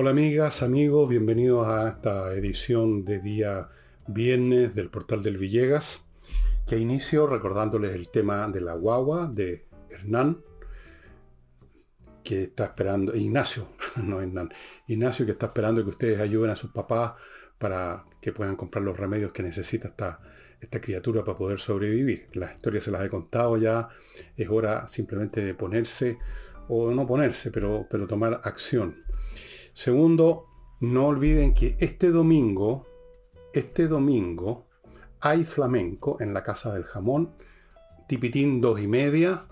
Hola amigas, amigos, bienvenidos a esta edición de día viernes del portal del Villegas, que inicio recordándoles el tema de la guagua de Hernán, que está esperando, Ignacio, no Hernán, Ignacio que está esperando que ustedes ayuden a sus papás para que puedan comprar los remedios que necesita esta, esta criatura para poder sobrevivir. Las historias se las he contado ya, es hora simplemente de ponerse, o no ponerse, pero, pero tomar acción. Segundo, no olviden que este domingo, este domingo, hay flamenco en la Casa del Jamón, Tipitín dos y media,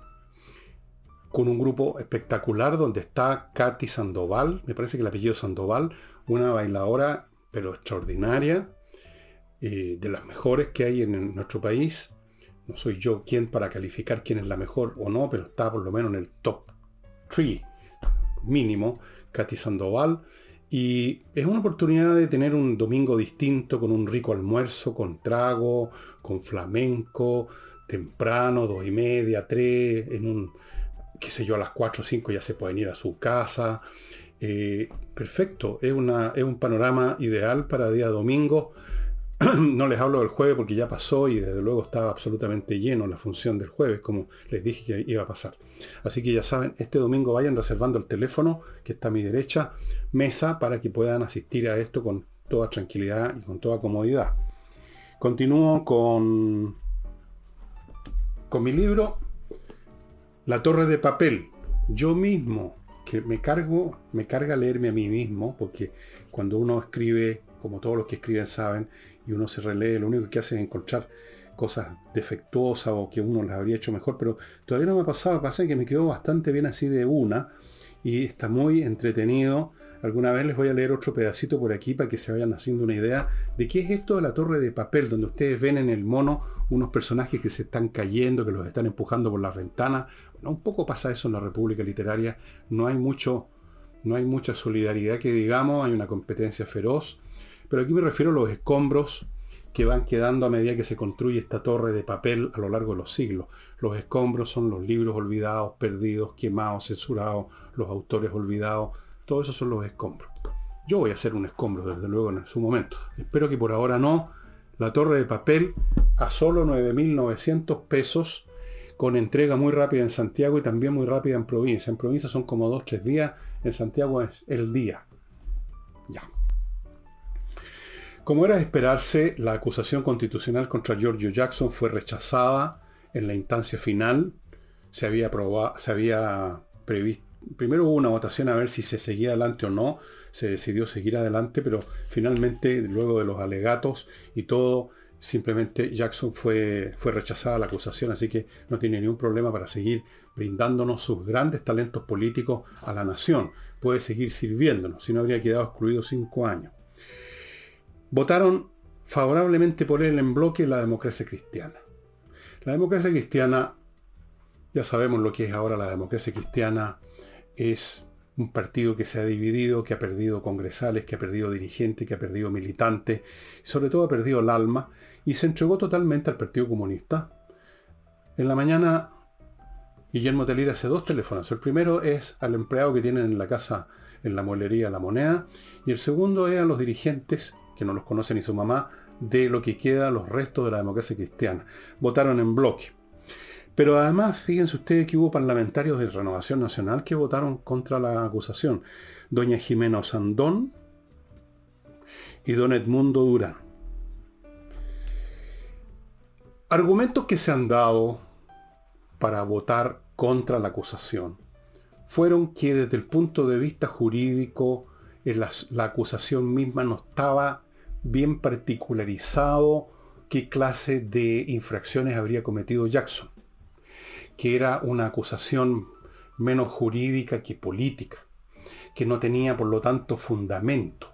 con un grupo espectacular donde está Katy Sandoval, me parece que el apellido Sandoval, una bailadora pero extraordinaria, eh, de las mejores que hay en, nuestro país. No soy yo quien para calificar quién es la mejor o no, pero está por lo menos en el top 3 mínimo, Katy Sandoval. Y es una oportunidad de tener un domingo distinto, con un rico almuerzo, con trago, con flamenco, temprano, dos y media, tres, en un, qué sé yo, a las cuatro o cinco ya se pueden ir a su casa. Eh, perfecto, es, una, es un panorama ideal para día domingo. no les hablo del jueves porque ya pasó y desde luego estaba absolutamente lleno la función del jueves, como les dije que iba a pasar. Así que ya saben, este domingo vayan reservando el teléfono que está a mi derecha, mesa, para que puedan asistir a esto con toda tranquilidad y con toda comodidad. Continúo con, con mi libro La torre de papel. Yo mismo, que me cargo, me carga leerme a mí mismo, porque cuando uno escribe, como todos los que escriben saben, y uno se relee, lo único que hace es encontrar cosas defectuosas o que uno las habría hecho mejor, pero todavía no me ha pasado, pasa que me quedó bastante bien así de una y está muy entretenido. Alguna vez les voy a leer otro pedacito por aquí para que se vayan haciendo una idea de qué es esto de la torre de papel, donde ustedes ven en el mono unos personajes que se están cayendo, que los están empujando por las ventanas. Bueno, un poco pasa eso en la República Literaria. No hay mucho, no hay mucha solidaridad que digamos, hay una competencia feroz. Pero aquí me refiero a los escombros que van quedando a medida que se construye esta torre de papel a lo largo de los siglos. Los escombros son los libros olvidados, perdidos, quemados, censurados, los autores olvidados. Todos esos son los escombros. Yo voy a hacer un escombro, desde luego, en su momento. Espero que por ahora no. La torre de papel a solo 9.900 pesos, con entrega muy rápida en Santiago y también muy rápida en provincia. En provincia son como 2-3 días, en Santiago es el día. Ya. Como era de esperarse, la acusación constitucional contra Giorgio Jackson fue rechazada en la instancia final. Se había, previsto, primero hubo una votación a ver si se seguía adelante o no. Se decidió seguir adelante, pero finalmente, luego de los alegatos y todo, simplemente Jackson fue, fue rechazada la acusación, así que no tiene ningún problema para seguir brindándonos sus grandes talentos políticos a la nación. Puede seguir sirviéndonos, si no habría quedado excluido cinco años votaron favorablemente por él en bloque la democracia cristiana. La democracia cristiana, ya sabemos lo que es ahora la democracia cristiana, es un partido que se ha dividido, que ha perdido congresales, que ha perdido dirigentes, que ha perdido militantes, sobre todo ha perdido el alma, y se entregó totalmente al Partido Comunista. En la mañana, Guillermo Telira hace dos teléfonos. El primero es al empleado que tienen en la casa, en la molería La Moneda, y el segundo es a los dirigentes que no los conoce ni su mamá, de lo que queda los restos de la democracia cristiana. Votaron en bloque. Pero además, fíjense ustedes que hubo parlamentarios de Renovación Nacional que votaron contra la acusación. Doña Jimena Sandón y don Edmundo Durán. Argumentos que se han dado para votar contra la acusación fueron que desde el punto de vista jurídico la, la acusación misma no estaba bien particularizado qué clase de infracciones habría cometido Jackson, que era una acusación menos jurídica que política, que no tenía por lo tanto fundamento.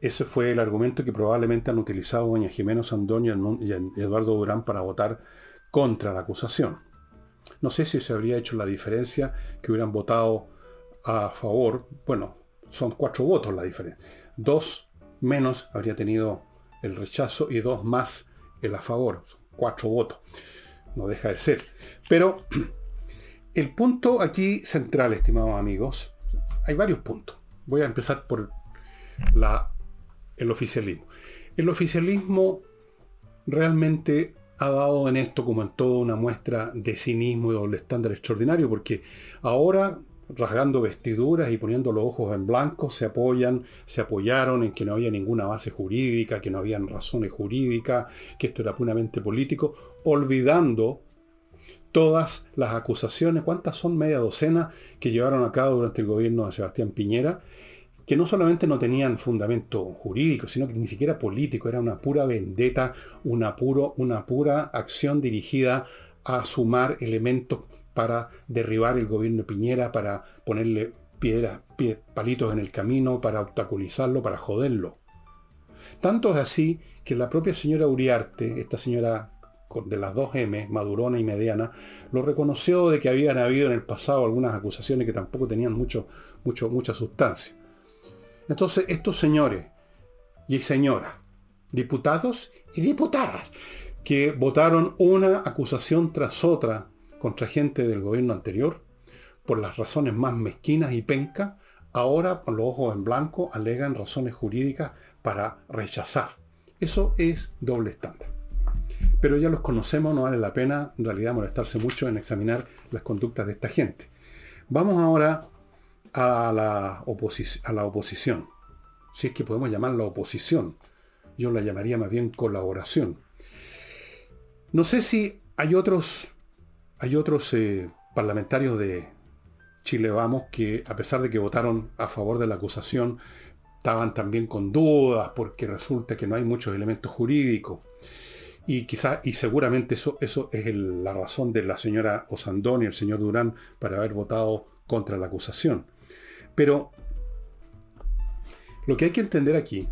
Ese fue el argumento que probablemente han utilizado doña Jimeno Sandoña y Eduardo Durán para votar contra la acusación. No sé si se habría hecho la diferencia que hubieran votado a favor. Bueno, son cuatro votos la diferencia. Dos menos habría tenido el rechazo y dos más el a favor. cuatro votos. No deja de ser. Pero el punto aquí central, estimados amigos, hay varios puntos. voy a empezar por el oficialismo. El oficialismo realmente ha dado en esto, como en todo, una muestra de cinismo y doble estándar extraordinario, porque ahora, rasgando vestiduras y poniendo los ojos en blanco, se apoyan, se apoyaron en que no había ninguna base jurídica, que no habían razones jurídicas, que esto era puramente político, olvidando todas las acusaciones, ¿cuántas son? Media docena que llevaron a cabo durante el gobierno de Sebastián Piñera, que no solamente no tenían fundamento jurídico, sino que ni siquiera político, era una pura vendetta, una, puro, una pura acción dirigida a sumar elementos para derribar el gobierno de Piñera, para ponerle piedras, palitos en el camino, para obstaculizarlo, para joderlo. Tanto es así que la propia señora Uriarte, esta señora de las dos M, madurona y mediana, lo reconoció de que habían habido en el pasado algunas acusaciones que tampoco tenían mucho, mucho, mucha sustancia. Entonces, estos señores y señoras, diputados y diputadas, que votaron una acusación tras otra contra gente del gobierno anterior, por las razones más mezquinas y pencas, ahora con los ojos en blanco alegan razones jurídicas para rechazar. Eso es doble estándar. Pero ya los conocemos, no vale la pena en realidad molestarse mucho en examinar las conductas de esta gente. Vamos ahora a la, oposición. Si es que podemos llamarla oposición. Yo la llamaría más bien colaboración. No sé si hay otros, hay otros eh, parlamentarios de Chile Vamos que a pesar de que votaron a favor de la acusación, estaban también con dudas porque resulta que no hay muchos elementos jurídicos. Y quizá, y seguramente eso, eso es la razón de la señora Osandón y el señor Durán para haber votado contra la acusación. Pero lo que hay que entender aquí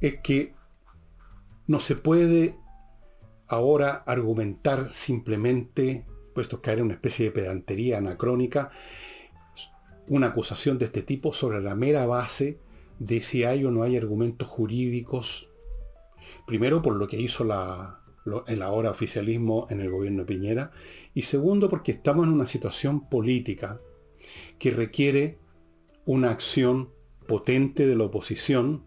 es que no se puede ahora argumentar simplemente, puesto caer en una especie de pedantería anacrónica, una acusación de este tipo sobre la mera base de si hay o no hay argumentos jurídicos. Primero por lo que hizo la, el ahora oficialismo en el gobierno de Piñera. Y segundo porque estamos en una situación política que requiere una acción potente de la oposición,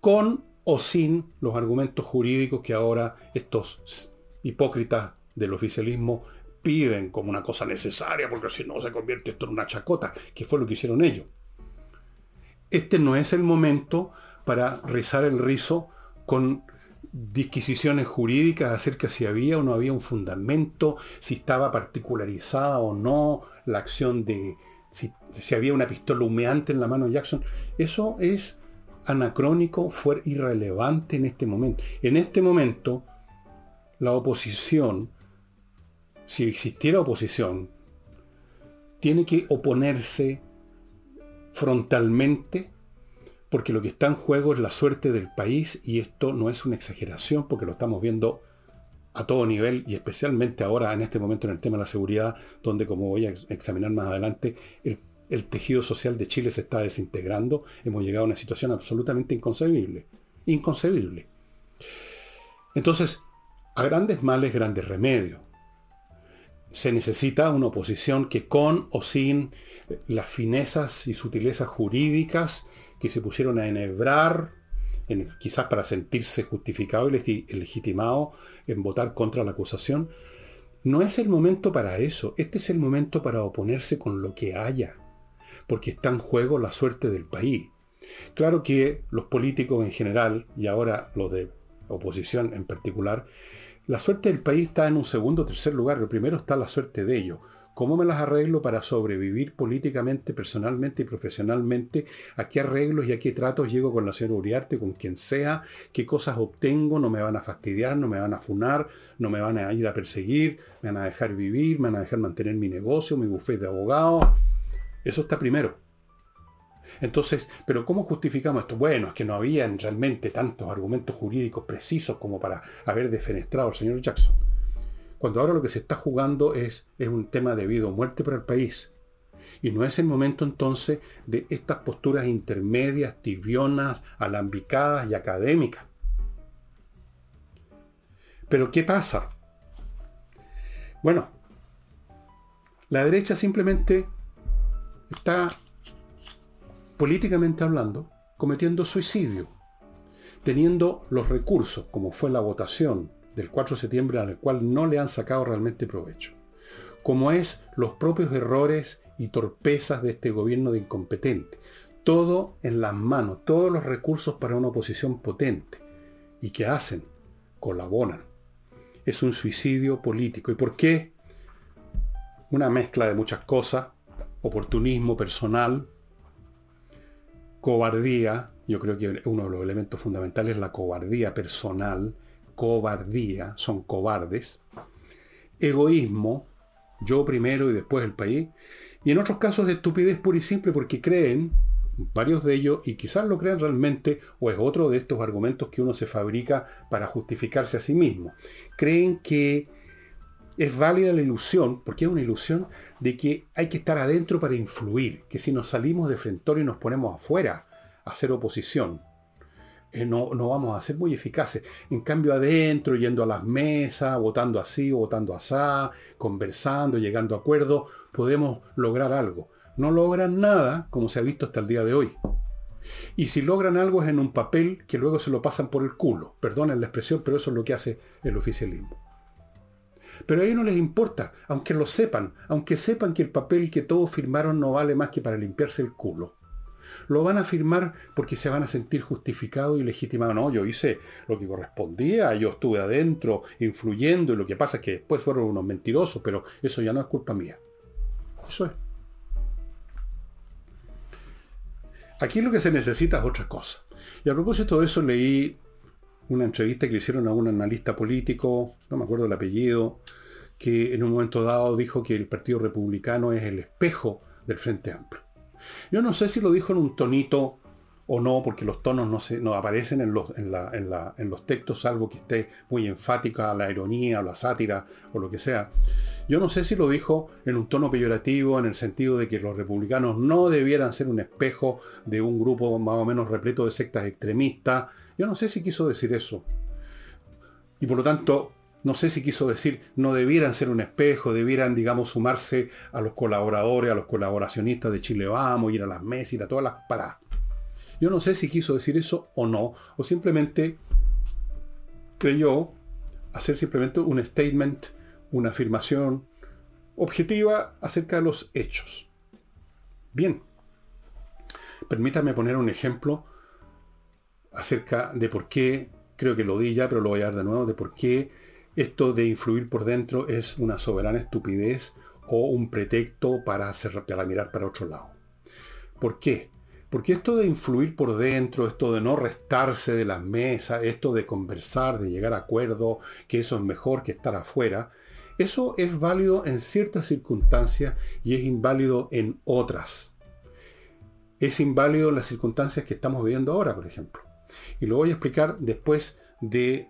con o sin los argumentos jurídicos que ahora estos hipócritas del oficialismo piden como una cosa necesaria, porque si no se convierte esto en una chacota, que fue lo que hicieron ellos. Este no es el momento para rizar el rizo con disquisiciones jurídicas acerca si había o no había un fundamento, si estaba particularizada o no la acción de, si, había una pistola humeante en la mano de Jackson, eso es anacrónico, fue irrelevante en este momento. En este momento, la oposición, si existiera oposición, tiene que oponerse frontalmente porque lo que está en juego es la suerte del país y esto no es una exageración porque lo estamos viendo a todo nivel y especialmente ahora en este momento en el tema de la seguridad, donde como voy a examinar más adelante, el, tejido social de Chile se está desintegrando, hemos llegado a una situación absolutamente inconcebible. Inconcebible. Entonces, a grandes males, grandes remedios. Se necesita una oposición que con o sin las finezas y sutilezas jurídicas que se pusieron a enhebrar quizás para sentirse justificado y legitimado en votar contra la acusación. No es el momento para eso, este es el momento para oponerse con lo que haya, porque está en juego la suerte del país. Claro que los políticos en general, y ahora los de oposición en particular, la suerte del país está en un segundo o tercer lugar, lo primero está la suerte de ellos. ¿Cómo me las arreglo para sobrevivir políticamente, personalmente y profesionalmente? ¿A qué arreglos y a qué tratos llego con la señora Uriarte, con quien sea? ¿Qué cosas obtengo? ¿No me van a fastidiar? ¿No me van a funar? ¿No me van a ir a perseguir? ¿Me van a dejar vivir? ¿Me van a dejar mantener mi negocio, mi bufete de abogado? Eso está primero. Entonces, ¿pero cómo justificamos esto? Bueno, es que no habían realmente tantos argumentos jurídicos precisos como para haber defenestrado al señor Jackson cuando ahora lo que se está jugando es, es un tema de vida o muerte para el país. Y no es el momento entonces de estas posturas intermedias, tibionas, alambicadas y académicas. Pero ¿qué pasa? Bueno, la derecha simplemente está políticamente hablando, cometiendo suicidio, teniendo los recursos, como fue la votación del 4 de septiembre, al cual no le han sacado realmente provecho, como es los propios errores y torpezas de este gobierno de incompetente. Todo en las manos, todos los recursos para una oposición potente. ¿Y qué hacen? Colaboran. Es un suicidio político. ¿Y por qué? Una mezcla de muchas cosas. Oportunismo personal, cobardía, yo creo que uno de los elementos fundamentales es la cobardía personal, cobardía, son cobardes, egoísmo, yo primero y después el país, y en otros casos de estupidez pura y simple porque creen, varios de ellos, y quizás lo crean realmente, o es otro de estos argumentos que uno se fabrica para justificarse a sí mismo, creen que es válida la ilusión, porque es una ilusión, de que hay que estar adentro para influir, que si nos salimos de frente y nos ponemos afuera a hacer oposición, eh, no, no, vamos a ser muy eficaces. En cambio, adentro, yendo a las mesas, votando así o votando así, conversando, llegando a acuerdos, podemos lograr algo. No logran nada, como se ha visto hasta el día de hoy. Y si logran algo es en un papel que luego se lo pasan por el culo. Perdonen la expresión, pero eso es lo que hace el oficialismo. Pero a ellos no les importa, aunque lo sepan, aunque sepan que el papel que todos firmaron no vale más que para limpiarse el culo. Lo van a firmar porque se van a sentir justificados y legitimados. No, yo hice lo que correspondía, yo estuve adentro influyendo y lo que pasa es que después fueron unos mentirosos, pero eso ya no es culpa mía. Eso es. Aquí lo que se necesita es otra cosa. Y a propósito de eso leí una entrevista que le hicieron a un analista político, no me acuerdo el apellido, que en un momento dado dijo que el Partido Republicano es el espejo del Frente Amplio. Yo no sé si lo dijo en un tonito o no, porque los tonos no, se, no aparecen en los, en, en los textos, salvo que esté muy enfática la ironía o la sátira o lo que sea. Yo no sé si lo dijo en un tono peyorativo, en el sentido de que los republicanos no debieran ser un espejo de un grupo más o menos repleto de sectas extremistas, yo no sé si quiso decir eso. Y por lo tanto, no sé si quiso decir, no debieran ser un espejo, debieran, digamos, sumarse a los colaboradores, a los colaboracionistas de Chile Vamos, ir a las mesas, ir a todas las paradas. Yo no sé si quiso decir eso o no, o simplemente creyó hacer simplemente un statement, una afirmación objetiva acerca de los hechos. Bien, permítame poner un ejemplo acerca de por qué, creo que lo di ya, pero lo voy a dar de nuevo, de por qué esto de influir por dentro es una soberana estupidez o un pretexto para, mirar para otro lado. ¿Por qué? Porque esto de influir por dentro, esto de no restarse de las mesas, esto de conversar, de llegar a acuerdo, que eso es mejor que estar afuera, eso es válido en ciertas circunstancias y es inválido en otras. Es inválido en las circunstancias que estamos viviendo ahora, por ejemplo. Y lo voy a explicar después de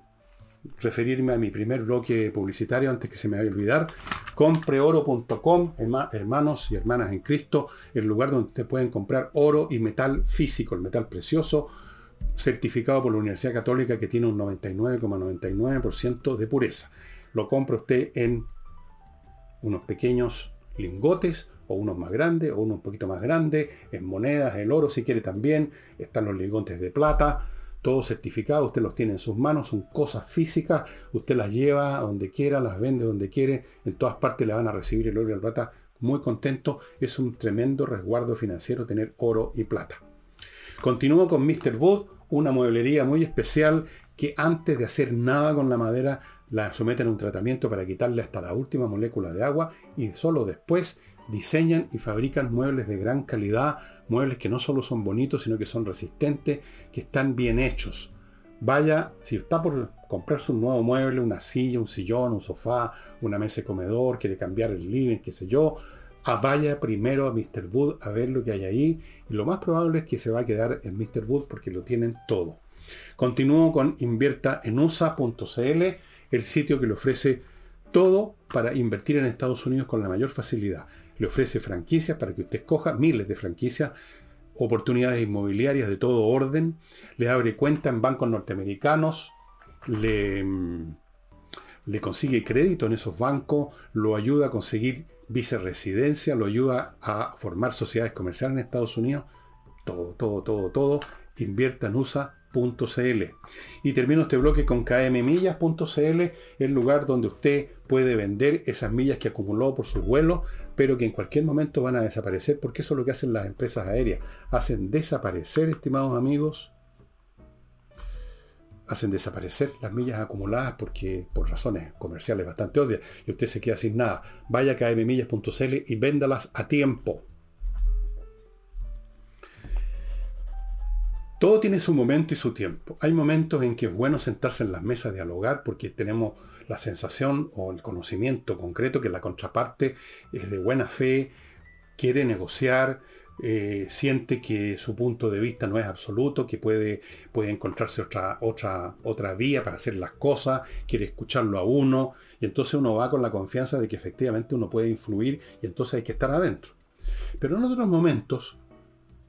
referirme a mi primer bloque publicitario antes que se me vaya a olvidar. Compreoro.com, hermanos y hermanas en Cristo, el lugar donde ustedes pueden comprar oro y metal físico, el metal precioso, certificado por la Universidad Católica que tiene un 99,99% de pureza. Lo compra usted en unos pequeños lingotes o unos más grandes o unos un poquito más grandes, en monedas, el oro si quiere también, están los lingotes de plata, todo certificado, usted los tiene en sus manos, son cosas físicas, usted las lleva donde quiera, las vende donde quiere, en todas partes le van a recibir el oro y la plata muy contento, es un tremendo resguardo financiero tener oro y plata. Continúo con Mr. Wood, una mueblería muy especial que antes de hacer nada con la madera la someten a un tratamiento para quitarle hasta la última molécula de agua y solo después diseñan y fabrican muebles de gran calidad, muebles que no solo son bonitos, sino que son resistentes, que están bien hechos. Vaya, si está por comprarse un nuevo mueble, una silla, un sillón, un sofá, una mesa de comedor, quiere cambiar el living, qué sé yo, a ah, vaya primero a Mr. Wood a ver lo que hay ahí. Y lo más probable es que se va a quedar en Mr. Wood porque lo tienen todo. Continúo con invierta en USA.cl, el sitio que le ofrece todo para invertir en Estados Unidos con la mayor facilidad le ofrece franquicias para que usted escoja miles de franquicias, oportunidades inmobiliarias de todo orden, le abre cuenta en bancos norteamericanos, le, mm, le consigue crédito en esos bancos, lo ayuda a conseguir viceresidencia, lo ayuda a formar sociedades comerciales en Estados Unidos. todo, todo, todo, todo, invierta en USA.cl. Y termino este bloque con kmmillas.cl, el lugar donde usted puede vender esas millas que acumuló por sus vuelos, pero que en cualquier momento van a desaparecer, porque eso es lo que hacen las empresas aéreas. Hacen desaparecer, estimados amigos, hacen desaparecer las millas acumuladas porque por razones comerciales bastante obvias y usted se queda sin nada. Vaya a kmmillas.cl y véndalas a tiempo. Todo tiene su momento y su tiempo. Hay momentos en que es bueno sentarse en las mesas dialogar porque tenemos la sensación o el conocimiento concreto que la contraparte es de buena fe, quiere negociar, eh, siente que su punto de vista no es absoluto, que puede, puede encontrarse otra, otra, otra vía para hacer las cosas, quiere escucharlo a uno, y entonces uno va con la confianza de que efectivamente uno puede influir y entonces hay que estar adentro. Pero en otros momentos,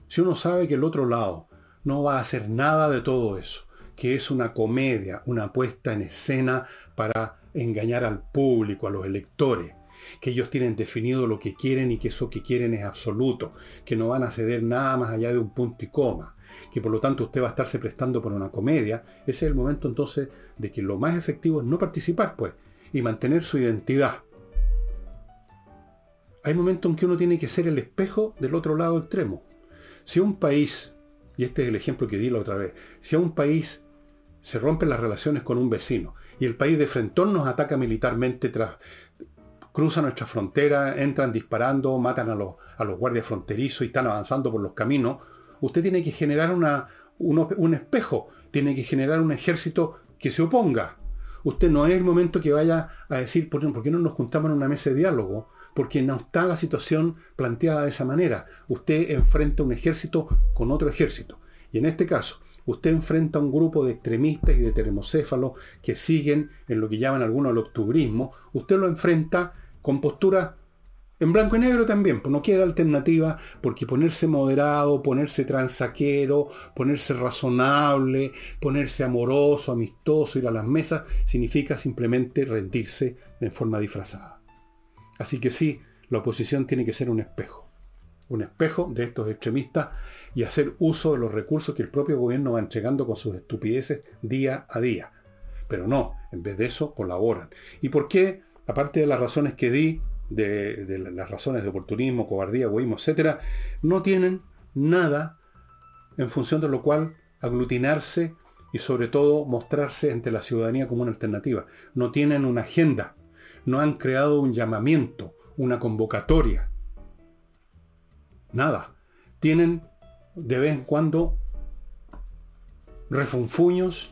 si uno sabe que el otro lado no va a hacer nada de todo eso, que es una comedia, una puesta en escena para engañar al público, a los electores, que ellos tienen definido lo que quieren y que eso que quieren es absoluto, que no van a ceder nada más allá de un punto y coma, que por lo tanto usted va a estarse prestando por una comedia, ese es el momento entonces de que lo más efectivo es no participar, pues, y mantener su identidad. Hay momentos en que uno tiene que ser el espejo del otro lado extremo. Si un país y este es el ejemplo que di la otra vez, si a un país se rompen las relaciones con un vecino y el país de frente nos ataca militarmente tras cruza nuestra frontera, entran disparando, matan a los, guardias fronterizos y están avanzando por los caminos, usted tiene que generar una, un espejo, tiene que generar un ejército que se oponga. Usted no es el momento que vaya a decir, ¿por qué no nos juntamos en una mesa de diálogo? Porque no está la situación planteada de esa manera. Usted enfrenta un ejército con otro ejército. Y en este caso, usted enfrenta a un grupo de extremistas y de termocéfalos que siguen en lo que llaman algunos el octubrismo. Usted lo enfrenta con postura en blanco y negro también, pues no queda alternativa, porque ponerse moderado, ponerse transaquero, ponerse razonable, ponerse amoroso, amistoso, ir a las mesas, significa simplemente rendirse en forma disfrazada. Así que sí, la oposición tiene que ser un espejo. Un espejo de estos extremistas y hacer uso de los recursos que el propio gobierno va entregando con sus estupideces día a día. Pero no, en vez de eso colaboran. ¿Y por qué? Aparte de las razones que di, de, las razones de oportunismo, cobardía, egoísmo, etc., no tienen nada en función de lo cual aglutinarse y sobre todo mostrarse ante la ciudadanía como una alternativa. No tienen una agenda no han creado un llamamiento, una convocatoria. Nada. Tienen de vez en cuando refunfuños,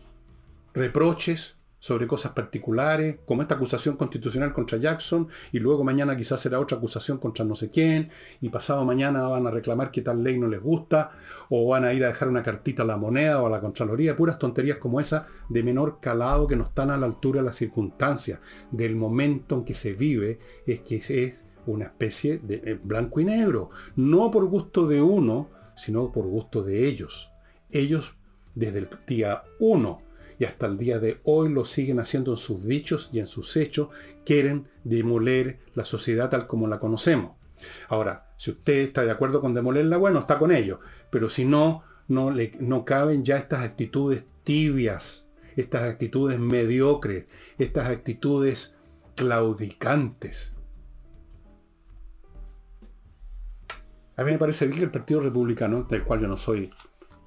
reproches, sobre cosas particulares, como esta acusación constitucional contra Jackson, y luego mañana quizás será otra acusación contra no sé quién, y pasado mañana van a reclamar que tal ley no les gusta, o van a ir a dejar una cartita a la moneda o a la Contraloría, puras tonterías como esa de menor calado que no están a la altura de las circunstancias, del momento en que se vive, es que es una especie de eh, blanco y negro, no por gusto de uno, sino por gusto de ellos. Ellos desde el día uno y hasta el día de hoy lo siguen haciendo en sus dichos y en sus hechos, quieren demoler la sociedad tal como la conocemos. Ahora, si usted está de acuerdo con demolerla, bueno, está con ellos, pero si no, no, le, no caben ya estas actitudes tibias, estas actitudes mediocres, estas actitudes claudicantes. A mí me parece bien que el Partido Republicano, del cual yo no soy,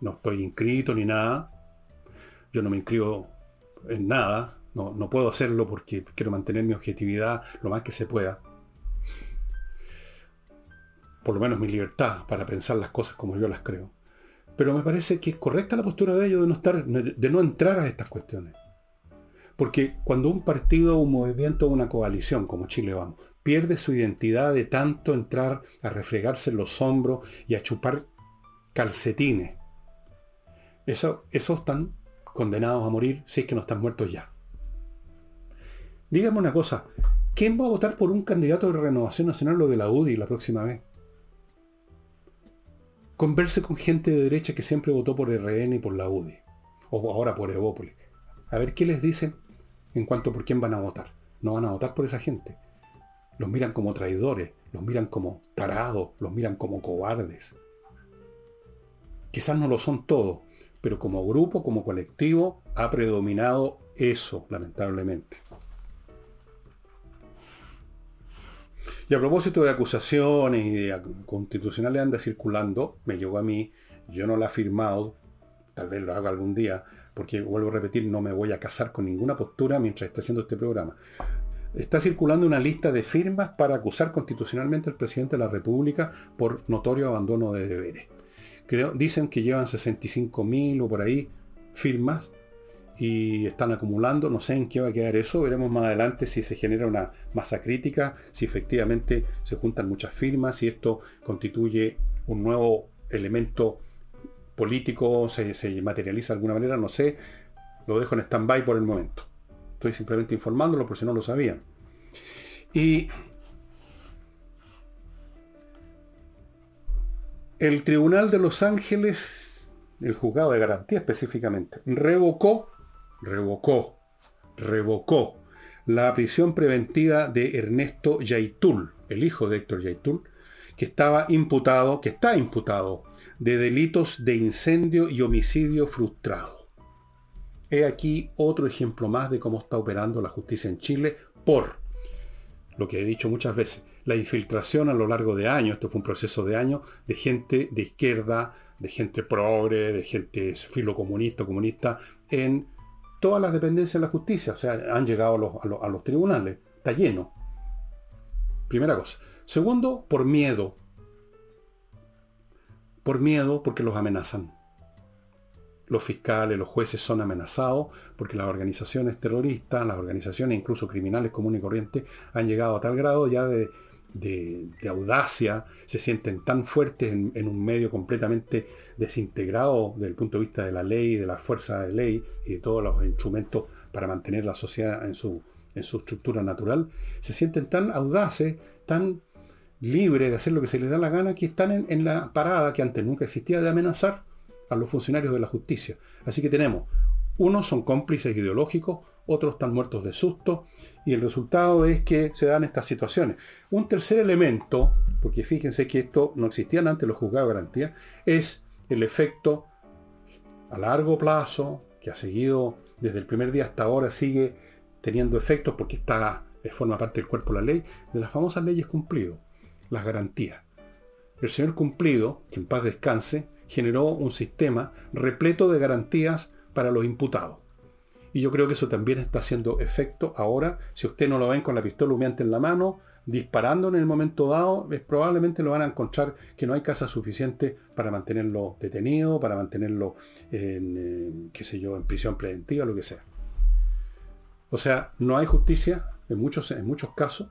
no estoy inscrito ni nada, yo no me inscribo en nada, no, no puedo hacerlo porque quiero mantener mi objetividad lo más que se pueda. Por lo menos mi libertad para pensar las cosas como yo las creo. Pero me parece que es correcta la postura de ellos de no, estar, de no entrar a estas cuestiones. Porque cuando un partido, un movimiento, una coalición, como Chile vamos, pierde su identidad de tanto entrar a refregarse en los hombros y a chupar calcetines, eso, eso están condenados a morir si es que no están muertos ya. Dígame una cosa, ¿quién va a votar por un candidato de Renovación Nacional o de la UDI la próxima vez? Converse con gente de derecha que siempre votó por RN y por la UDI, o ahora por Evópolis. A ver qué les dicen en cuanto por quién van a votar. No van a votar por esa gente. Los miran como traidores, los miran como tarados, los miran como cobardes. Quizás no lo son todos, pero como grupo, como colectivo, ha predominado eso, lamentablemente. Y a propósito de acusaciones y de constitucionales anda circulando, me llegó a mí, yo no la he firmado, tal vez lo haga algún día, porque vuelvo a repetir, no me voy a casar con ninguna postura mientras esté haciendo este programa. Está circulando una lista de firmas para acusar constitucionalmente al presidente de la República por notorio abandono de deberes. Dicen que llevan 65.000 o por ahí firmas y están acumulando. No sé en qué va a quedar eso. Veremos más adelante si se genera una masa crítica, si efectivamente se juntan muchas firmas, si esto constituye un nuevo elemento político, se, se materializa de alguna manera. No sé. Lo dejo en stand-by por el momento. Estoy simplemente informándolo por si no lo sabían. Y el Tribunal de Los Ángeles, el juzgado de garantía específicamente, revocó revocó, revocó la prisión preventiva de Ernesto Yaitul, el hijo de Héctor Yaitul, que estaba imputado, que está imputado de delitos de incendio y homicidio frustrado. He aquí otro ejemplo más de cómo está operando la justicia en Chile por, lo que he dicho muchas veces, la infiltración a lo largo de años, esto fue un proceso de años, de gente de izquierda, de gente progre, de gente filocomunista, comunista, en todas las dependencias de la justicia, o sea, han llegado a los, tribunales, está lleno. Primera cosa. Segundo, por miedo. Por miedo porque los amenazan. Los fiscales, los jueces son amenazados porque las organizaciones terroristas, las organizaciones incluso criminales comunes y corrientes han llegado a tal grado ya de, de, audacia, se sienten tan fuertes en, un medio completamente desintegrado desde el punto de vista de la ley, de la fuerza de ley y de todos los instrumentos para mantener la sociedad en su, en su estructura natural, se sienten tan audaces, tan libres de hacer lo que se les da la gana, que están en, en la parada que antes nunca existía de amenazar a los funcionarios de la justicia. Así que tenemos, unos son cómplices ideológicos, otros están muertos de susto, y el resultado es que se dan estas situaciones. Un tercer elemento, porque fíjense que esto no existía antes los juzgados de garantía, es el efecto a largo plazo, que ha seguido desde el primer día hasta ahora, sigue teniendo efectos porque está, forma parte del cuerpo de la ley, de las famosas leyes cumplido, las garantías. El señor cumplido, que en paz descanse, generó un sistema repleto de garantías para los imputados. Y yo creo que eso también está haciendo efecto ahora. Si usted no lo ven con la pistola humeante en la mano, disparando en el momento dado, es, probablemente lo van a encontrar que no hay casa suficiente para mantenerlo detenido, para mantenerlo en, qué sé yo, en prisión preventiva, lo que sea. O sea, no hay justicia en muchos, en muchos casos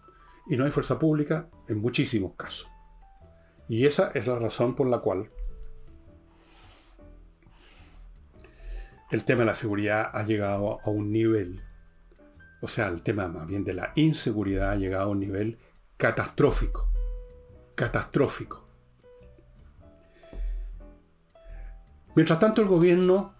y no hay fuerza pública en muchísimos casos. Y esa es la razón por la cual el tema de la seguridad ha llegado a un nivel, o sea, el tema más bien de la inseguridad ha llegado a un nivel catastrófico. Catastrófico. Mientras tanto, el gobierno,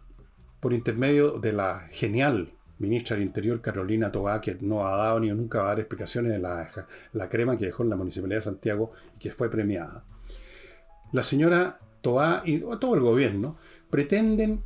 por intermedio de la genial ministra del Interior, Carolina Tobá, que no ha dado ni nunca va a dar explicaciones de la, la crema que dejó en la Municipalidad de Santiago y que fue premiada. La señora Tobá y todo el gobierno pretenden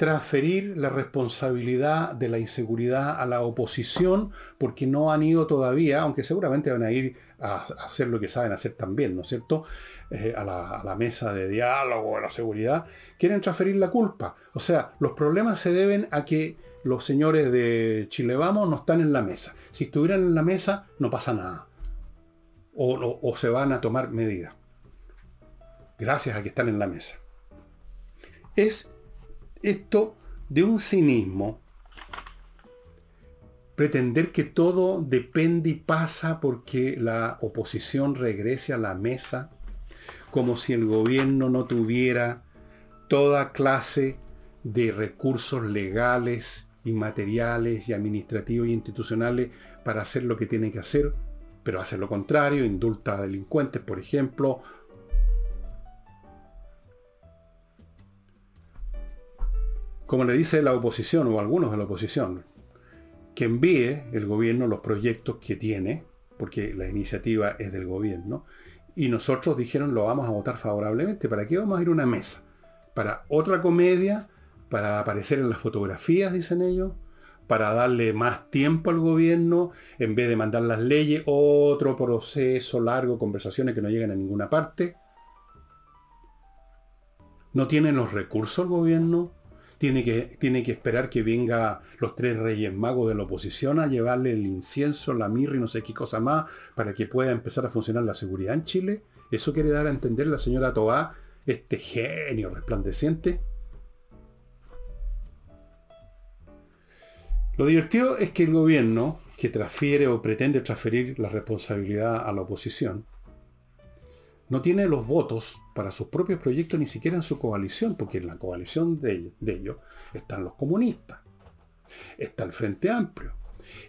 transferir la responsabilidad de la inseguridad a la oposición porque no han ido todavía, aunque seguramente van a ir a hacer lo que saben hacer también, ¿no es cierto? Eh, a, la, mesa de diálogo, a la seguridad, quieren transferir la culpa. O sea, los problemas se deben a que los señores de Chile Vamos no están en la mesa. Si estuvieran en la mesa, no pasa nada. O, o se van a tomar medidas. Gracias a que están en la mesa. Es esto de un cinismo, pretender que todo depende y pasa porque la oposición regrese a la mesa, como si el gobierno no tuviera toda clase de recursos legales y materiales y administrativos y institucionales para hacer lo que tiene que hacer, pero hace lo contrario, indulta a delincuentes, por ejemplo, como le dice la oposición o algunos de la oposición, que envíe el gobierno los proyectos que tiene, porque la iniciativa es del gobierno, y nosotros dijeron lo vamos a votar favorablemente. ¿Para qué vamos a ir a una mesa? para otra comedia, para aparecer en las fotografías, dicen ellos, para darle más tiempo al gobierno, en vez de mandar las leyes, otro proceso largo, conversaciones que no llegan a ninguna parte. No tienen los recursos el gobierno, tiene que, tiene que esperar que venga los tres reyes magos de la oposición a llevarle el incienso, la mirra y no sé qué cosa más para que pueda empezar a funcionar la seguridad en Chile. Eso quiere dar a entender la señora Toá, este genio resplandeciente. Lo divertido es que el gobierno, que transfiere o pretende transferir la responsabilidad a la oposición, no tiene los votos para sus propios proyectos ni siquiera en su coalición, porque en la coalición de, ellos están los comunistas, está el Frente Amplio,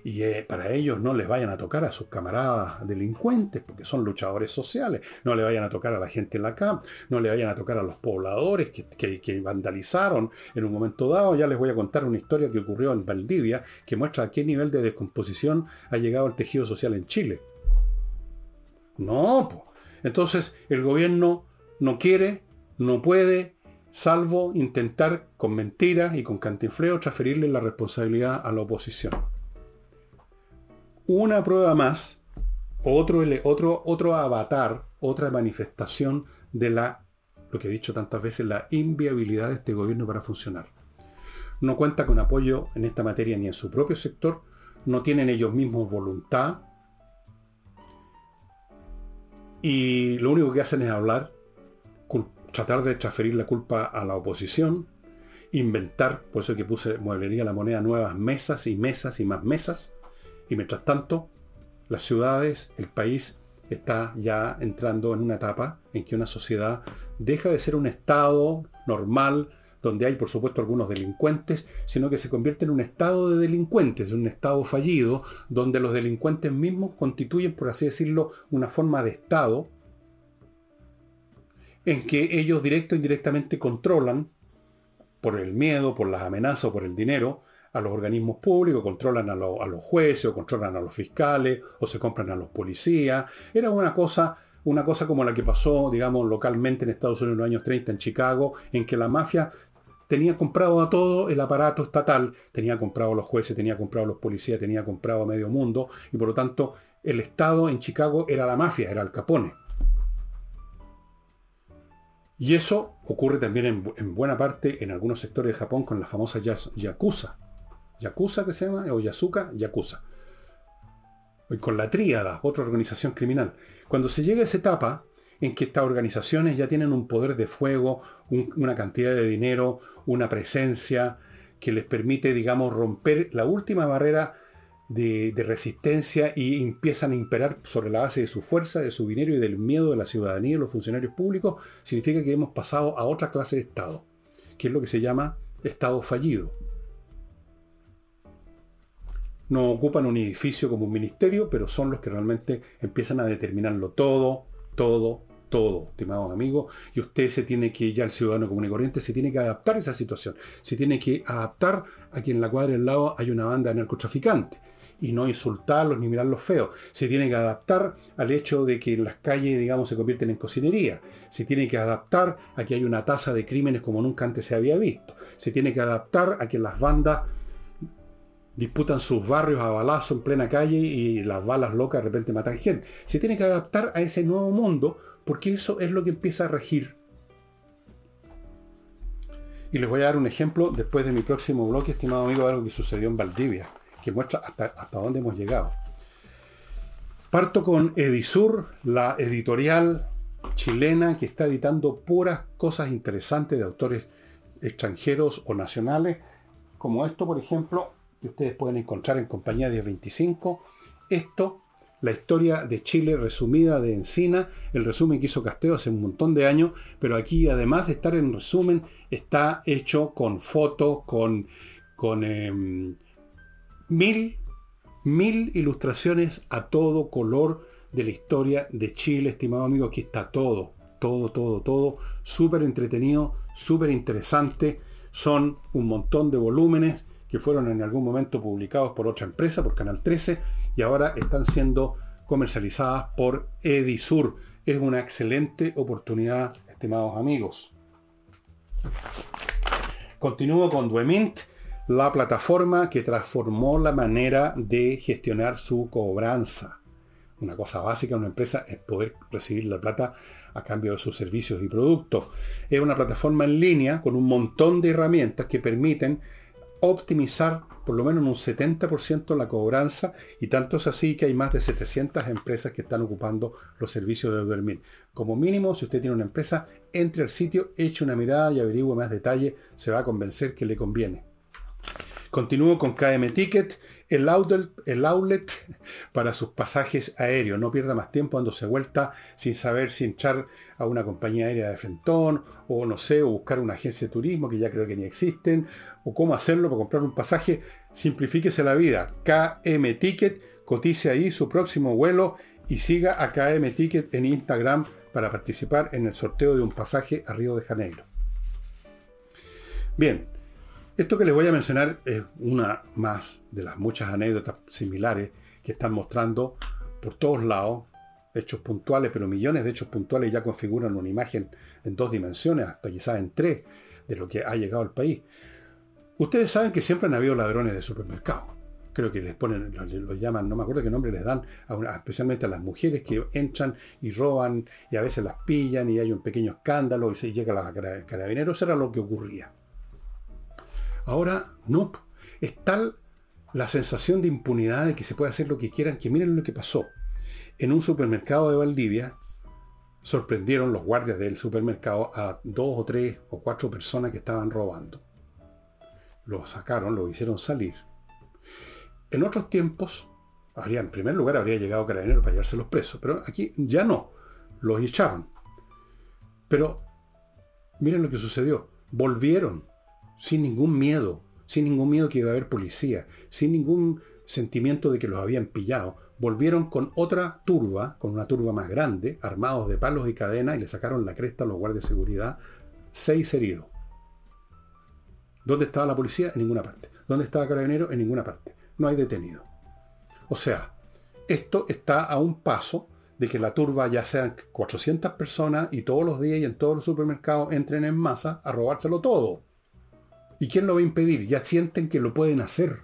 y eh, para ellos no les vayan a tocar a sus camaradas delincuentes, porque son luchadores sociales, no le vayan a tocar a la gente en la CAM, no le vayan a tocar a los pobladores que, que, vandalizaron en un momento dado. Ya les voy a contar una historia que ocurrió en Valdivia, que muestra a qué nivel de descomposición ha llegado el tejido social en Chile. No, pues entonces el gobierno no quiere, no puede, salvo intentar con mentiras y con cantinfleo transferirle la responsabilidad a la oposición. Una prueba más, otro, otro, otro avatar, otra manifestación de la, lo que he dicho tantas veces, la inviabilidad de este gobierno para funcionar. No cuenta con apoyo en esta materia ni en su propio sector, no tienen ellos mismos voluntad, y lo único que hacen es hablar, tratar de transferir la culpa a la oposición, inventar, por eso que puse mueblería la moneda, nuevas mesas y mesas y más mesas. Y mientras tanto, las ciudades, el país está ya entrando en una etapa en que una sociedad deja de ser un estado normal, donde hay por supuesto algunos delincuentes, sino que se convierte en un estado de delincuentes, un estado fallido, donde los delincuentes mismos constituyen, por así decirlo, una forma de estado en que ellos directo e indirectamente controlan, por el miedo, por las amenazas o por el dinero, a los organismos públicos, controlan a, a los jueces o controlan a los fiscales o se compran a los policías. Era una cosa una cosa como la que pasó, digamos, localmente en Estados Unidos en los años 30 en Chicago, en que la mafia tenía comprado a todo el aparato estatal, tenía comprado a los jueces, tenía comprado a los policías, tenía comprado a medio mundo, y por lo tanto el Estado en Chicago era la mafia, era el capone. Y eso ocurre también en, buena parte en algunos sectores de Japón con la famosa Yakuza. Yakuza que se llama, o Yasuka, Yakuza. Y con la tríada, otra organización criminal. Cuando se llega a esa etapa, en que estas organizaciones ya tienen un poder de fuego, una cantidad de dinero, una presencia que les permite, digamos, romper la última barrera de, resistencia y empiezan a imperar sobre la base de su fuerza, de su dinero y del miedo de la ciudadanía y los funcionarios públicos, significa que hemos pasado a otra clase de Estado, que es lo que se llama Estado fallido. No ocupan un edificio como un ministerio, pero son los que realmente empiezan a determinarlo todo, todo, todo, estimados amigos, y usted se tiene que, ya el ciudadano común y corriente, se tiene que adaptar a esa situación, se tiene que adaptar a que en la cuadra del lado hay una banda de narcotraficantes y no insultarlos ni mirarlos feos. Se tiene que adaptar al hecho de que en las calles, digamos, se convierten en cocinería. Se tiene que adaptar a que hay una tasa de crímenes como nunca antes se había visto. Se tiene que adaptar a que las bandas disputan sus barrios a balazo en plena calle y las balas locas de repente matan gente. Se tiene que adaptar a ese nuevo mundo porque eso es lo que empieza a regir. Y les voy a dar un ejemplo después de mi próximo bloque, estimado amigo, de algo que sucedió en Valdivia, que muestra hasta, hasta dónde hemos llegado. Parto con Edisur, la editorial chilena que está editando puras cosas interesantes de autores extranjeros o nacionales, como esto, por ejemplo, que ustedes pueden encontrar en compañía de 25. Esto la historia de Chile resumida de Encina, el resumen que hizo Casteo hace un montón de años, pero aquí además de estar en resumen, está hecho con fotos, con, con em, mil, mil ilustraciones a todo color de la historia de Chile, estimado amigo, aquí está todo, todo, todo, todo, súper entretenido, súper interesante, son un montón de volúmenes que fueron en algún momento publicados por otra empresa, por Canal 13, y ahora están siendo comercializadas por Edisur. Es una excelente oportunidad, estimados amigos. Continúo con Duemint, la plataforma que transformó la manera de gestionar su cobranza. Una cosa básica en una empresa es poder recibir la plata a cambio de sus servicios y productos. Es una plataforma en línea con un montón de herramientas que permiten optimizar por lo menos un 70% la cobranza y tanto es así que hay más de 700 empresas que están ocupando los servicios de Duermir. Como mínimo, si usted tiene una empresa, entre al sitio, eche una mirada y averigüe más detalle, se va a convencer que le conviene. Continúo con KM Ticket, el outlet, para sus pasajes aéreos. No pierda más tiempo dándose vuelta sin saber si echar a una compañía aérea de Fentón, o no sé, o buscar una agencia de turismo que ya creo que ni existen, o cómo hacerlo para comprar un pasaje. Simplifíquese la vida. KM Ticket, cotice ahí su próximo vuelo y siga a KM Ticket en Instagram para participar en el sorteo de un pasaje a Río de Janeiro. Bien, esto que les voy a mencionar es una más de las muchas anécdotas similares que están mostrando por todos lados hechos puntuales, pero millones de hechos puntuales ya configuran una imagen en dos dimensiones, hasta quizás en tres, de lo que ha llegado al país. Ustedes saben que siempre han habido ladrones de supermercados. Creo que les ponen, los, llaman, no me acuerdo qué nombre les dan, especialmente a las mujeres que entran y roban y a veces las pillan y hay un pequeño escándalo y se llega a la carabineros. Era lo que ocurría. Ahora no. Es tal la sensación de impunidad de que se puede hacer lo que quieran, que miren lo que pasó. En un supermercado de Valdivia sorprendieron los guardias del supermercado a dos o tres o cuatro personas que estaban robando. Los sacaron, los hicieron salir. En otros tiempos, habría, en primer lugar habría llegado Carabinero para llevarse los presos, pero aquí ya no, los echaron. Pero miren lo que sucedió. Volvieron sin ningún miedo, sin ningún miedo que iba a haber policía, sin ningún sentimiento de que los habían pillado. Volvieron con otra turba, con una turba más grande, armados de palos y cadenas, y le sacaron la cresta a los guardias de seguridad, seis heridos. ¿Dónde estaba la policía? En ninguna parte. ¿Dónde estaba Carabinero? En ninguna parte. No hay detenido. O sea, esto está a un paso de que la turba ya sean 400 personas y todos los días y en todos los supermercados entren en masa a robárselo todo. ¿Y quién lo va a impedir? Ya sienten que lo pueden hacer.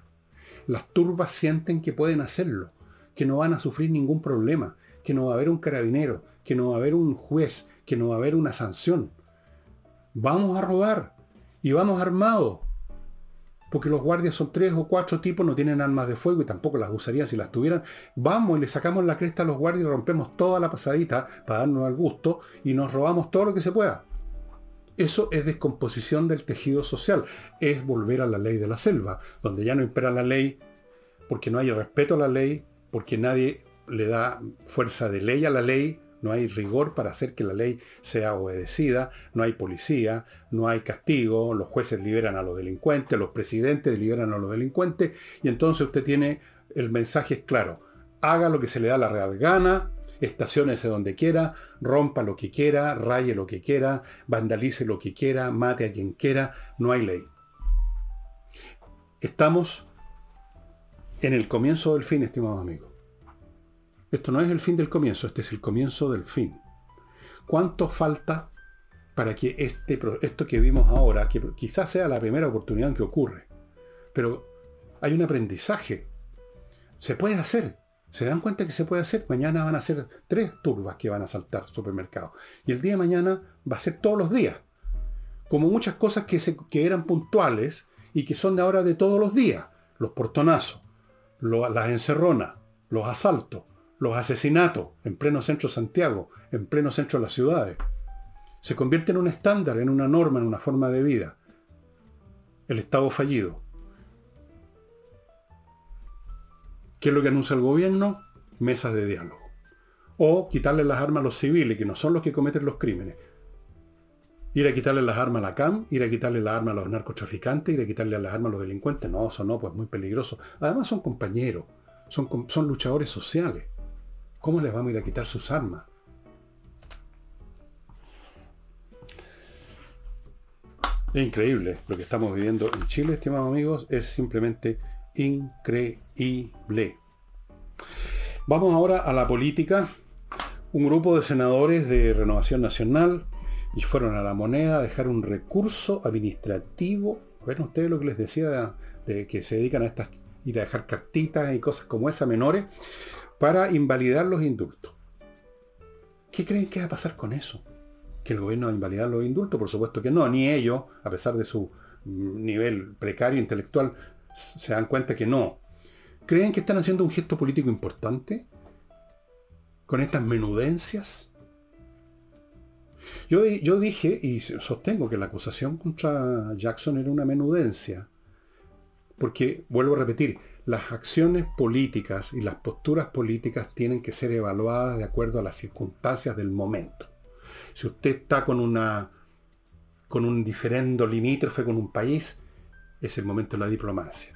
Las turbas sienten que pueden hacerlo, que no van a sufrir ningún problema, que no va a haber un carabinero, que no va a haber un juez, que no va a haber una sanción. Vamos a robar y vamos armados. Porque los guardias son tres o cuatro tipos, no tienen armas de fuego y tampoco las usarían si las tuvieran. Vamos y le sacamos la cresta a los guardias y rompemos toda la pasadita para darnos al gusto y nos robamos todo lo que se pueda. Eso es descomposición del tejido social, es volver a la ley de la selva, donde ya no impera la ley porque no hay respeto a la ley, porque nadie le da fuerza de ley a la ley, no hay rigor para hacer que la ley sea obedecida, no hay policía, no hay castigo, los jueces liberan a los delincuentes, los presidentes liberan a los delincuentes, y entonces usted tiene, el mensaje claro, haga lo que se le da la real gana, estacionese donde quiera, rompa lo que quiera, raye lo que quiera, vandalice lo que quiera, mate a quien quiera, no hay ley. Estamos en el comienzo del fin, estimados amigos. Esto no es el fin del comienzo, este es el comienzo del fin. ¿Cuánto falta para que este, esto que vimos ahora, que quizás sea la primera oportunidad que ocurre, pero hay un aprendizaje, se puede hacer, se dan cuenta que se puede hacer. Mañana van a ser tres turbas que van a saltar supermercados. Y el día de mañana va a ser todos los días. Como muchas cosas que, eran puntuales y que son de ahora de todos los días. Los portonazos, las encerronas, los asaltos, los asesinatos en pleno centro de Santiago, en pleno centro de las ciudades. Se convierte en un estándar, en una norma, en una forma de vida. El Estado fallido. ¿Qué es lo que anuncia el gobierno? Mesas de diálogo. O quitarle las armas a los civiles, que no son los que cometen los crímenes. Ir a quitarle las armas a la CAM, ir a quitarle las armas a los narcotraficantes, ir a quitarle las armas a los delincuentes. No, eso no, pues muy peligroso. Además son compañeros, son, son luchadores sociales. ¿Cómo les vamos a ir a quitar sus armas? Es increíble lo que estamos viviendo en Chile, estimados amigos, es simplemente increíble. Vamos ahora a la política. Un grupo de senadores de Renovación Nacional y fueron a la moneda a dejar un recurso administrativo. Ven ustedes lo que les decía de, que se dedican a estas ir a dejar cartitas y cosas como esa menores para invalidar los indultos. ¿Qué creen que va a pasar con eso? ¿Que el gobierno va a invalidar los indultos? Por supuesto que no, ni ellos, a pesar de su nivel precario intelectual, se dan cuenta que no. ¿Creen que están haciendo un gesto político importante? ¿Con estas menudencias? Yo, yo dije y sostengo que la acusación contra Jackson era una menudencia. Porque, vuelvo a repetir, las acciones políticas y las posturas políticas tienen que ser evaluadas de acuerdo a las circunstancias del momento. Si usted está con una con un diferendo limítrofe con un país, es el momento de la diplomacia.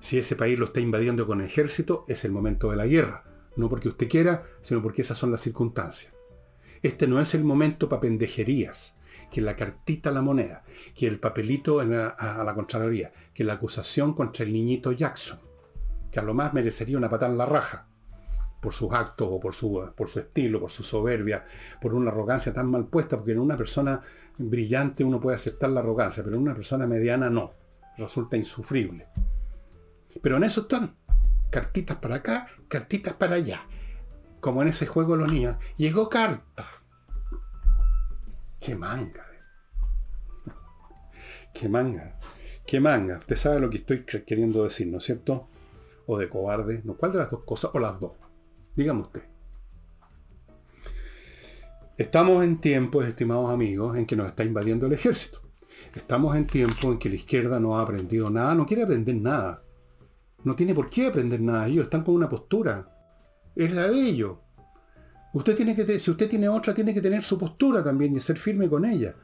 Si ese país lo está invadiendo con ejército, es el momento de la guerra. No porque usted quiera, sino porque esas son las circunstancias. Este no es el momento para pendejerías, que la cartita a la moneda, que el papelito a, la Contraloría, que la acusación contra el niñito Jackson, que a lo más merecería una patada en la raja, por sus actos o por su, por su estilo, por su soberbia, por una arrogancia tan mal puesta, porque en una persona brillante uno puede aceptar la arrogancia, pero en una persona mediana no, resulta insufrible. Pero en eso están, cartitas para acá, cartitas para allá como en ese juego los niños, llegó carta. ¡Qué manga! ¡Qué manga! ¡Qué manga! Usted sabe lo que estoy queriendo decir, ¿no es cierto? O de cobarde. ¿no? ¿Cuál de las dos cosas? O las dos. Dígame usted. Estamos en tiempos, estimados amigos, en que nos está invadiendo el ejército. Estamos en tiempos en que la izquierda no ha aprendido nada, no quiere aprender nada. No tiene por qué aprender nada. Ellos están con una postura es la de ellos. Usted tiene que, si usted tiene otra, tiene que tener su postura también y ser firme con ella.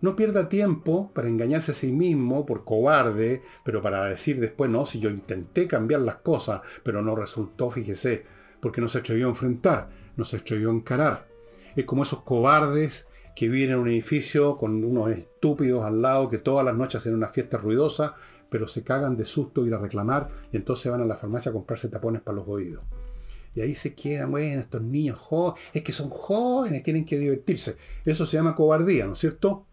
No pierda tiempo para engañarse a sí mismo por cobarde, pero para decir después, no, si yo intenté cambiar las cosas, pero no resultó, fíjese, porque no se atrevió a enfrentar, no se atrevió a encarar. Es como esos cobardes que viven en un edificio con unos estúpidos al lado que todas las noches hacen una fiesta ruidosa, pero se cagan de susto ir a reclamar y entonces van a la farmacia a comprarse tapones para los oídos. Y ahí se quedan, bueno, estos niños jóvenes, es que son jóvenes, tienen que divertirse. Eso se llama cobardía, ¿no es cierto?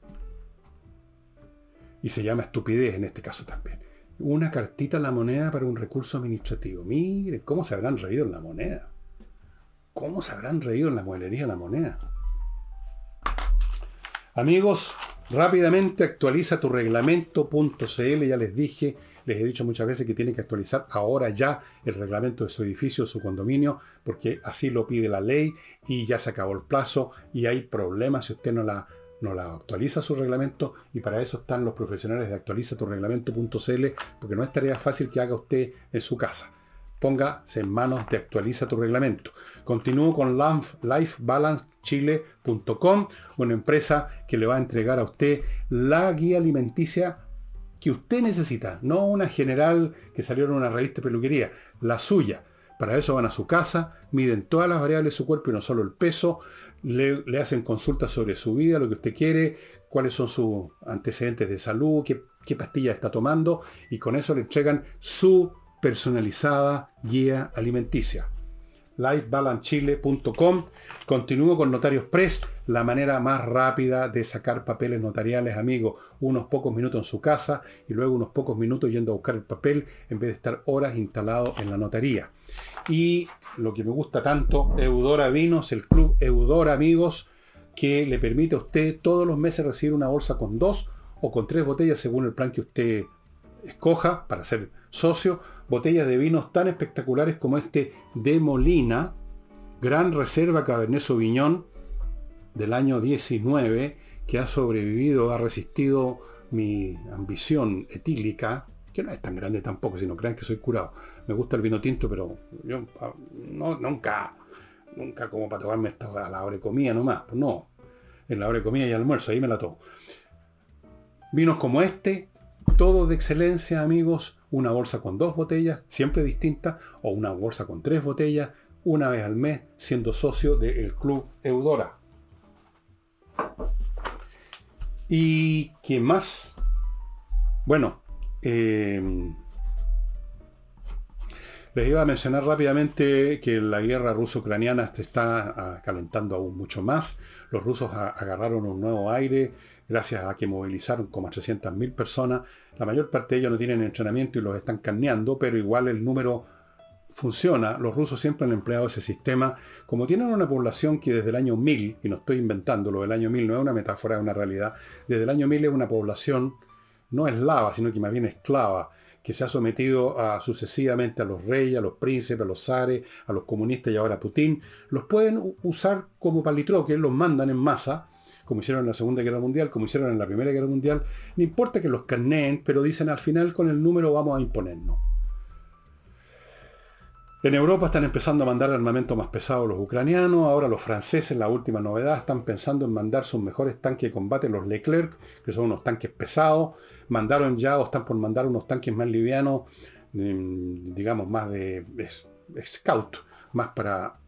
Y se llama estupidez en este caso también. Una cartita a la moneda para un recurso administrativo. Mire, ¿cómo se habrán reído en la moneda? ¿Cómo se habrán reído en la mueblería de la moneda? Amigos, rápidamente actualiza tu reglamento.cl, ya les dije, les he dicho muchas veces que tienen que actualizar ahora ya el reglamento de su edificio, su condominio, porque así lo pide la ley y ya se acabó el plazo y hay problemas si usted no la, no la actualiza su reglamento y para eso están los profesionales de actualiza tu reglamento.cl porque no es tarea fácil que haga usted en su casa. Póngase en manos de actualiza tu reglamento. Continúo con lifebalancechile.com, una empresa que le va a entregar a usted la guía alimenticia que usted necesita, no una general que salió en una revista de peluquería, la suya. Para eso van a su casa, miden todas las variables de su cuerpo y no solo el peso, le, hacen consultas sobre su vida, lo que usted quiere, cuáles son sus antecedentes de salud, qué, qué pastillas está tomando y con eso le entregan su personalizada guía alimenticia lifebalancechile.com. Continúo con Notarios Press, la manera más rápida de sacar papeles notariales, amigos. Unos pocos minutos en su casa y luego unos pocos minutos yendo a buscar el papel en vez de estar horas instalado en la notaría. Y lo que me gusta tanto, Eudora Vinos, el club Eudora, amigos, que le permite a usted todos los meses recibir una bolsa con dos o con tres botellas según el plan que usted escoja para ser socio botellas de vinos tan espectaculares como este de Molina, gran reserva Cabernet Sauvignon del año 19, que ha sobrevivido, ha resistido mi ambición etílica, que no es tan grande tampoco, si no crean que soy curado. Me gusta el vino tinto, pero yo ah, no, nunca, nunca como para tomarme esta a la hora de comida nomás. Pues no, en la hora de y almuerzo, ahí me la tomo. Vinos como este, todo de excelencia, amigos, una bolsa con dos botellas, siempre distintas, o una bolsa con tres botellas, una vez al mes, siendo socio del Club Eudora. ¿Y qué más? Bueno, eh, Les iba a mencionar rápidamente que la guerra ruso-ucraniana se está ah, calentando aún mucho más. Los rusos agarraron un nuevo aire gracias a que movilizaron como 300.000 personas. La mayor parte de ellos no tienen entrenamiento y los están carneando, pero igual el número funciona. Los rusos siempre han empleado ese sistema. Como tienen una población que desde el año 1000, y no estoy inventándolo, el año 1000 no es una metáfora, es una realidad, desde el año 1000 es una población no eslava, sino que más bien esclava que se ha sometido a, sucesivamente a los reyes, a los príncipes, a los zares, a los comunistas y ahora a Putin, los pueden usar como palitroques, los mandan en masa, como hicieron en la Segunda Guerra Mundial, como hicieron en la Primera Guerra Mundial. No importa que los carneen, pero dicen al final con el número vamos a imponernos. En Europa están empezando a mandar armamento más pesado los ucranianos, ahora los franceses, la última novedad, están pensando en mandar sus mejores tanques de combate, los Leclerc, que son unos tanques pesados, mandaron ya o están por mandar unos tanques más livianos, mm, digamos, más de scout, más para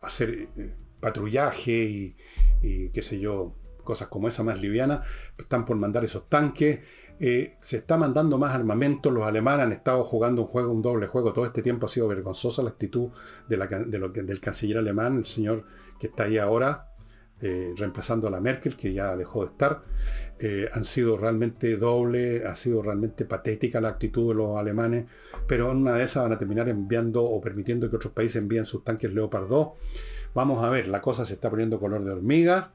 hacer eh, patrullaje y, qué sé yo, cosas como esa más liviana, están por mandar esos tanques. Eh, se está mandando más armamento, los alemanes han estado jugando un juego, un doble juego, todo este tiempo ha sido vergonzosa la actitud de del canciller alemán, el señor que está ahí ahora, eh, reemplazando a la Merkel, que ya dejó de estar. Eh, han sido realmente doble, ha sido realmente patética la actitud de los alemanes, pero en una de esas van a terminar enviando o permitiendo que otros países envíen sus tanques Leopard 2. Vamos a ver, la cosa se está poniendo color de hormiga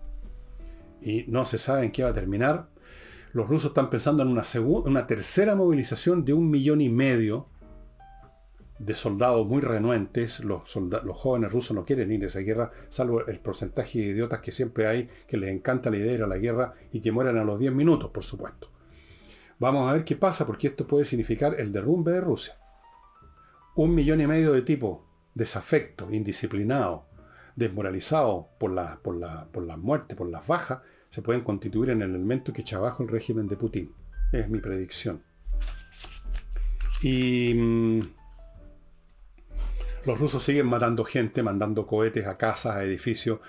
y no se sabe en qué va a terminar. Los rusos están pensando en una, una tercera movilización de un millón y medio de soldados muy renuentes. Los, jóvenes rusos no quieren ir a esa guerra, salvo el porcentaje de idiotas que siempre hay, que les encanta la idea de ir a la guerra y que mueran a los 10 minutos, por supuesto. Vamos a ver qué pasa, porque esto puede significar el derrumbe de Rusia. Un millón y medio de tipos desafectos, indisciplinados, desmoralizados por la, por, la, por la muerte, por las bajas, se pueden constituir en el elemento que echa abajo el régimen de Putin. Es mi predicción. Y mm, los rusos siguen matando gente, mandando cohetes a casas, a edificios.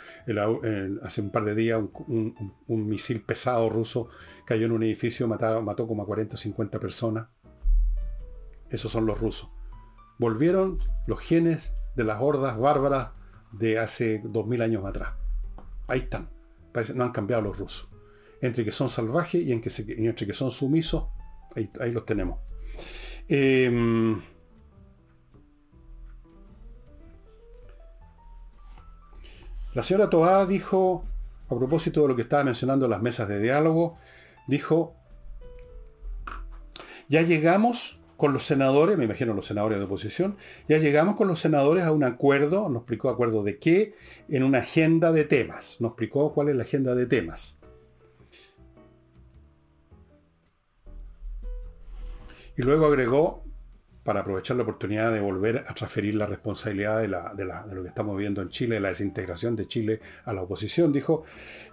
hace un par de días un, misil pesado ruso cayó en un edificio, mató, mató como a 40 o 50 personas. Esos son los rusos. Volvieron los genes de las hordas bárbaras de hace 2000 años atrás. Ahí están no han cambiado los rusos. Entre que son salvajes y, entre que son sumisos, ahí, los tenemos. Em, la señora Toá dijo, a propósito de lo que estaba mencionando en las mesas de diálogo, dijo, ya llegamos con los senadores, me imagino los senadores de oposición, ya llegamos con los senadores a un acuerdo, nos explicó acuerdo de qué, en una agenda de temas, nos explicó cuál es la agenda de temas. Y luego agregó, para aprovechar la oportunidad de volver a transferir la responsabilidad de, lo que estamos viendo en Chile, la desintegración de Chile a la oposición, dijo,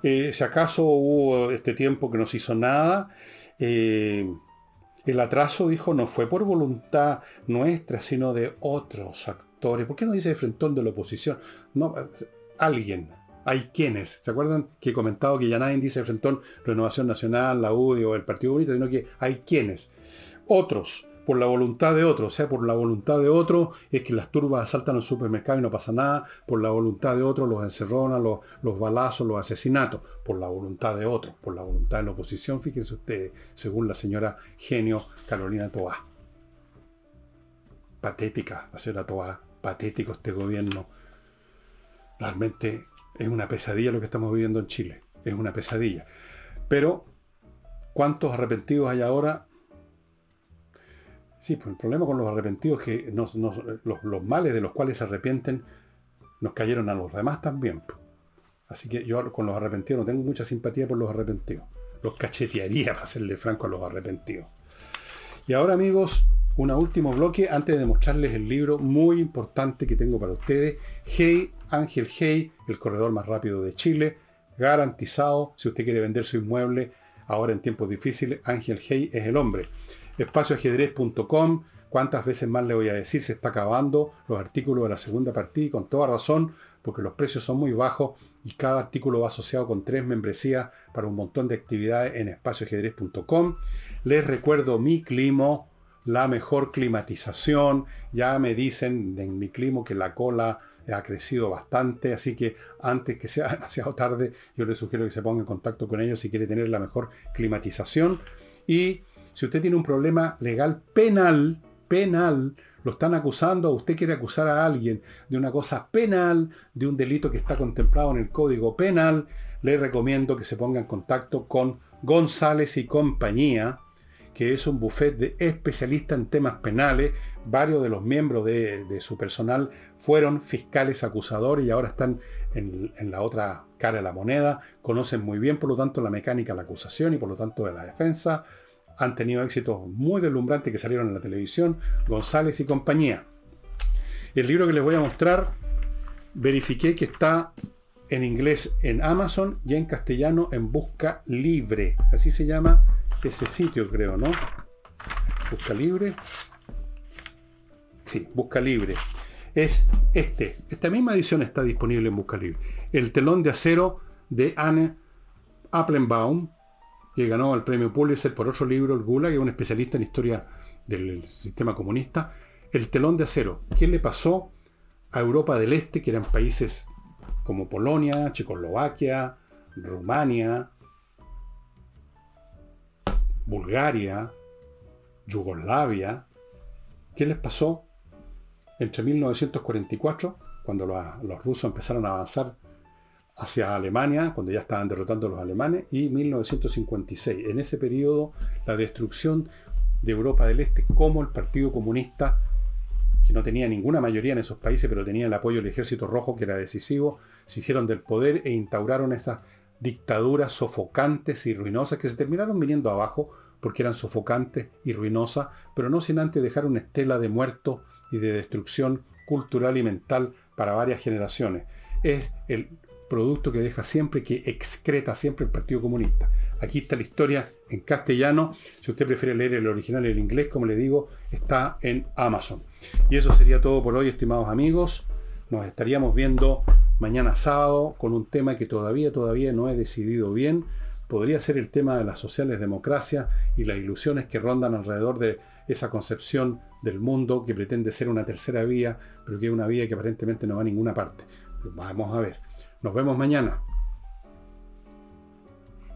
eh, si acaso hubo este tiempo que no se hizo nada, eh, el atraso, dijo, no fue por voluntad nuestra, sino de otros actores. ¿Por qué no dice de frentón de la oposición? Alguien. Hay quienes. ¿Se acuerdan que he comentado que ya nadie dice de frentón Renovación Nacional, la UDI o el Partido Bonito, sino que hay quienes? Otros por la voluntad de otro, o sea, por la voluntad de otro es que las turbas asaltan al supermercado y no pasa nada, por la voluntad de otro los encerronan, los, los balazos, los asesinatos, por la voluntad de otro, por la voluntad de la oposición, fíjense ustedes, según la señora genio Carolina Toá. Patética, la señora Toá, patético este gobierno. Realmente es una pesadilla lo que estamos viviendo en Chile, es una pesadilla. Pero, ¿cuántos arrepentidos hay ahora? Sí, pues el problema con los arrepentidos es que los, males de los cuales se arrepienten nos cayeron a los demás también. Así que yo con los arrepentidos no tengo mucha simpatía por los arrepentidos. Los cachetearía para serle franco a los arrepentidos. Y ahora amigos, un último bloque antes de mostrarles el libro muy importante que tengo para ustedes. Hey, Ángel Hey, el corredor más rápido de Chile. Garantizado, si usted quiere vender su inmueble ahora en tiempos difíciles, Ángel Hey es el hombre espacioajedrez.com. ¿Cuántas veces más le voy a decir? Se está acabando los artículos de la segunda partida y con toda razón, porque los precios son muy bajos y cada artículo va asociado con tres membresías para un montón de actividades en espacioajedrez.com. Les recuerdo mi climo, la mejor climatización. Ya me dicen en mi clima que la cola ha crecido bastante, así que antes que sea demasiado tarde, yo le sugiero que se ponga en contacto con ellos si quiere tener la mejor climatización. Y si usted tiene un problema legal penal, penal, lo están acusando, usted quiere acusar a alguien de una cosa penal, de un delito que está contemplado en el Código Penal, le recomiendo que se ponga en contacto con González y compañía, que es un buffet de especialistas en temas penales. Varios de los miembros de, su personal fueron fiscales acusadores y ahora están en, en, la otra cara de la moneda. Conocen muy bien, por lo tanto, la mecánica de la acusación y por lo tanto de la defensa han tenido éxitos muy deslumbrantes que salieron en la televisión, González y compañía. El libro que les voy a mostrar, verifiqué que está en inglés en Amazon y en castellano en Busca Libre. Así se llama ese sitio, creo, ¿no? Busca Libre. Sí, Busca Libre. Es este. Esta misma edición está disponible en Busca Libre. El telón de acero de Anne Applenbaum, que ganó el premio Pulitzer por otro libro, El Gula, que es un especialista en historia del sistema comunista. El telón de acero. ¿Qué le pasó a Europa del Este, que eran países como Polonia, Checoslovaquia, Rumania, Bulgaria, Yugoslavia? ¿Qué les pasó entre 1944, cuando los rusos empezaron a avanzar hacia Alemania, cuando ya estaban derrotando a los alemanes, y 1956. En ese periodo, la destrucción de Europa del Este, como el Partido Comunista, que no tenía ninguna mayoría en esos países, pero tenía el apoyo del Ejército Rojo, que era decisivo, se hicieron del poder e instauraron esas dictaduras sofocantes y ruinosas que se terminaron viniendo abajo porque eran sofocantes y ruinosas, pero no sin antes dejar una estela de muertos y de destrucción cultural y mental para varias generaciones. Es el producto que deja siempre, que excreta siempre el Partido Comunista. Aquí está la historia en castellano. Si usted prefiere leer el original en inglés, como le digo, está en Amazon. Y eso sería todo por hoy, estimados amigos. Nos estaríamos viendo mañana sábado con un tema que todavía, todavía no he decidido bien. Podría ser el tema de las sociales democracias y las ilusiones que rondan alrededor de esa concepción del mundo que pretende ser una tercera vía, pero que es una vía que aparentemente no va a ninguna parte. vamos a ver. Nos vemos mañana.